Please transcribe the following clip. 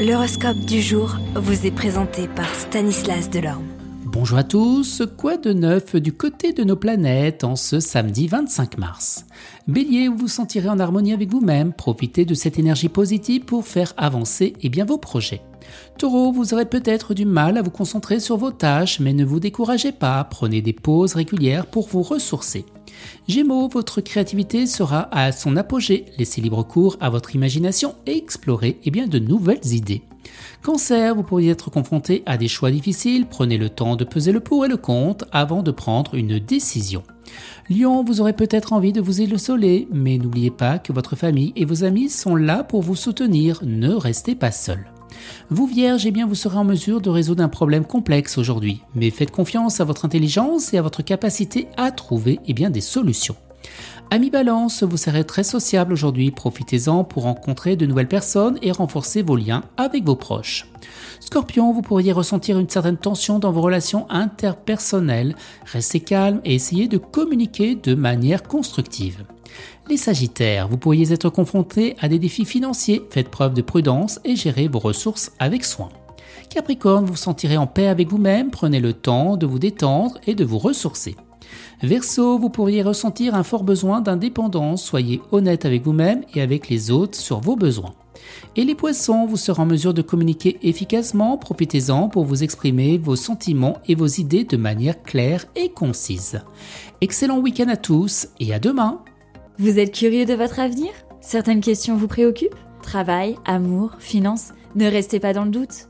L'horoscope du jour vous est présenté par Stanislas Delorme. Bonjour à tous, quoi de neuf du côté de nos planètes en ce samedi 25 mars? Bélier, vous vous sentirez en harmonie avec vous-même, profitez de cette énergie positive pour faire avancer bien, vos projets. Taureau, vous aurez peut-être du mal à vous concentrer sur vos tâches, mais ne vous découragez pas, prenez des pauses régulières pour vous ressourcer. Gémeaux, votre créativité sera à son apogée. Laissez libre cours à votre imagination et explorez eh bien, de nouvelles idées. Cancer, vous pourriez être confronté à des choix difficiles. Prenez le temps de peser le pour et le contre avant de prendre une décision. Lion, vous aurez peut-être envie de vous isoler, mais n'oubliez pas que votre famille et vos amis sont là pour vous soutenir. Ne restez pas seul. Vous Vierge, eh bien vous serez en mesure de résoudre un problème complexe aujourd'hui, mais faites confiance à votre intelligence et à votre capacité à trouver eh bien, des solutions. Ami Balance, vous serez très sociable aujourd'hui, profitez-en pour rencontrer de nouvelles personnes et renforcer vos liens avec vos proches. Scorpion, vous pourriez ressentir une certaine tension dans vos relations interpersonnelles, restez calme et essayez de communiquer de manière constructive. Les Sagittaires, vous pourriez être confrontés à des défis financiers, faites preuve de prudence et gérez vos ressources avec soin. Capricorne, vous vous sentirez en paix avec vous-même, prenez le temps de vous détendre et de vous ressourcer. Verseau, vous pourriez ressentir un fort besoin d'indépendance, soyez honnête avec vous-même et avec les autres sur vos besoins. Et les poissons, vous serez en mesure de communiquer efficacement, profitez-en pour vous exprimer vos sentiments et vos idées de manière claire et concise. Excellent week-end à tous et à demain vous êtes curieux de votre avenir? Certaines questions vous préoccupent? Travail, amour, finances? Ne restez pas dans le doute.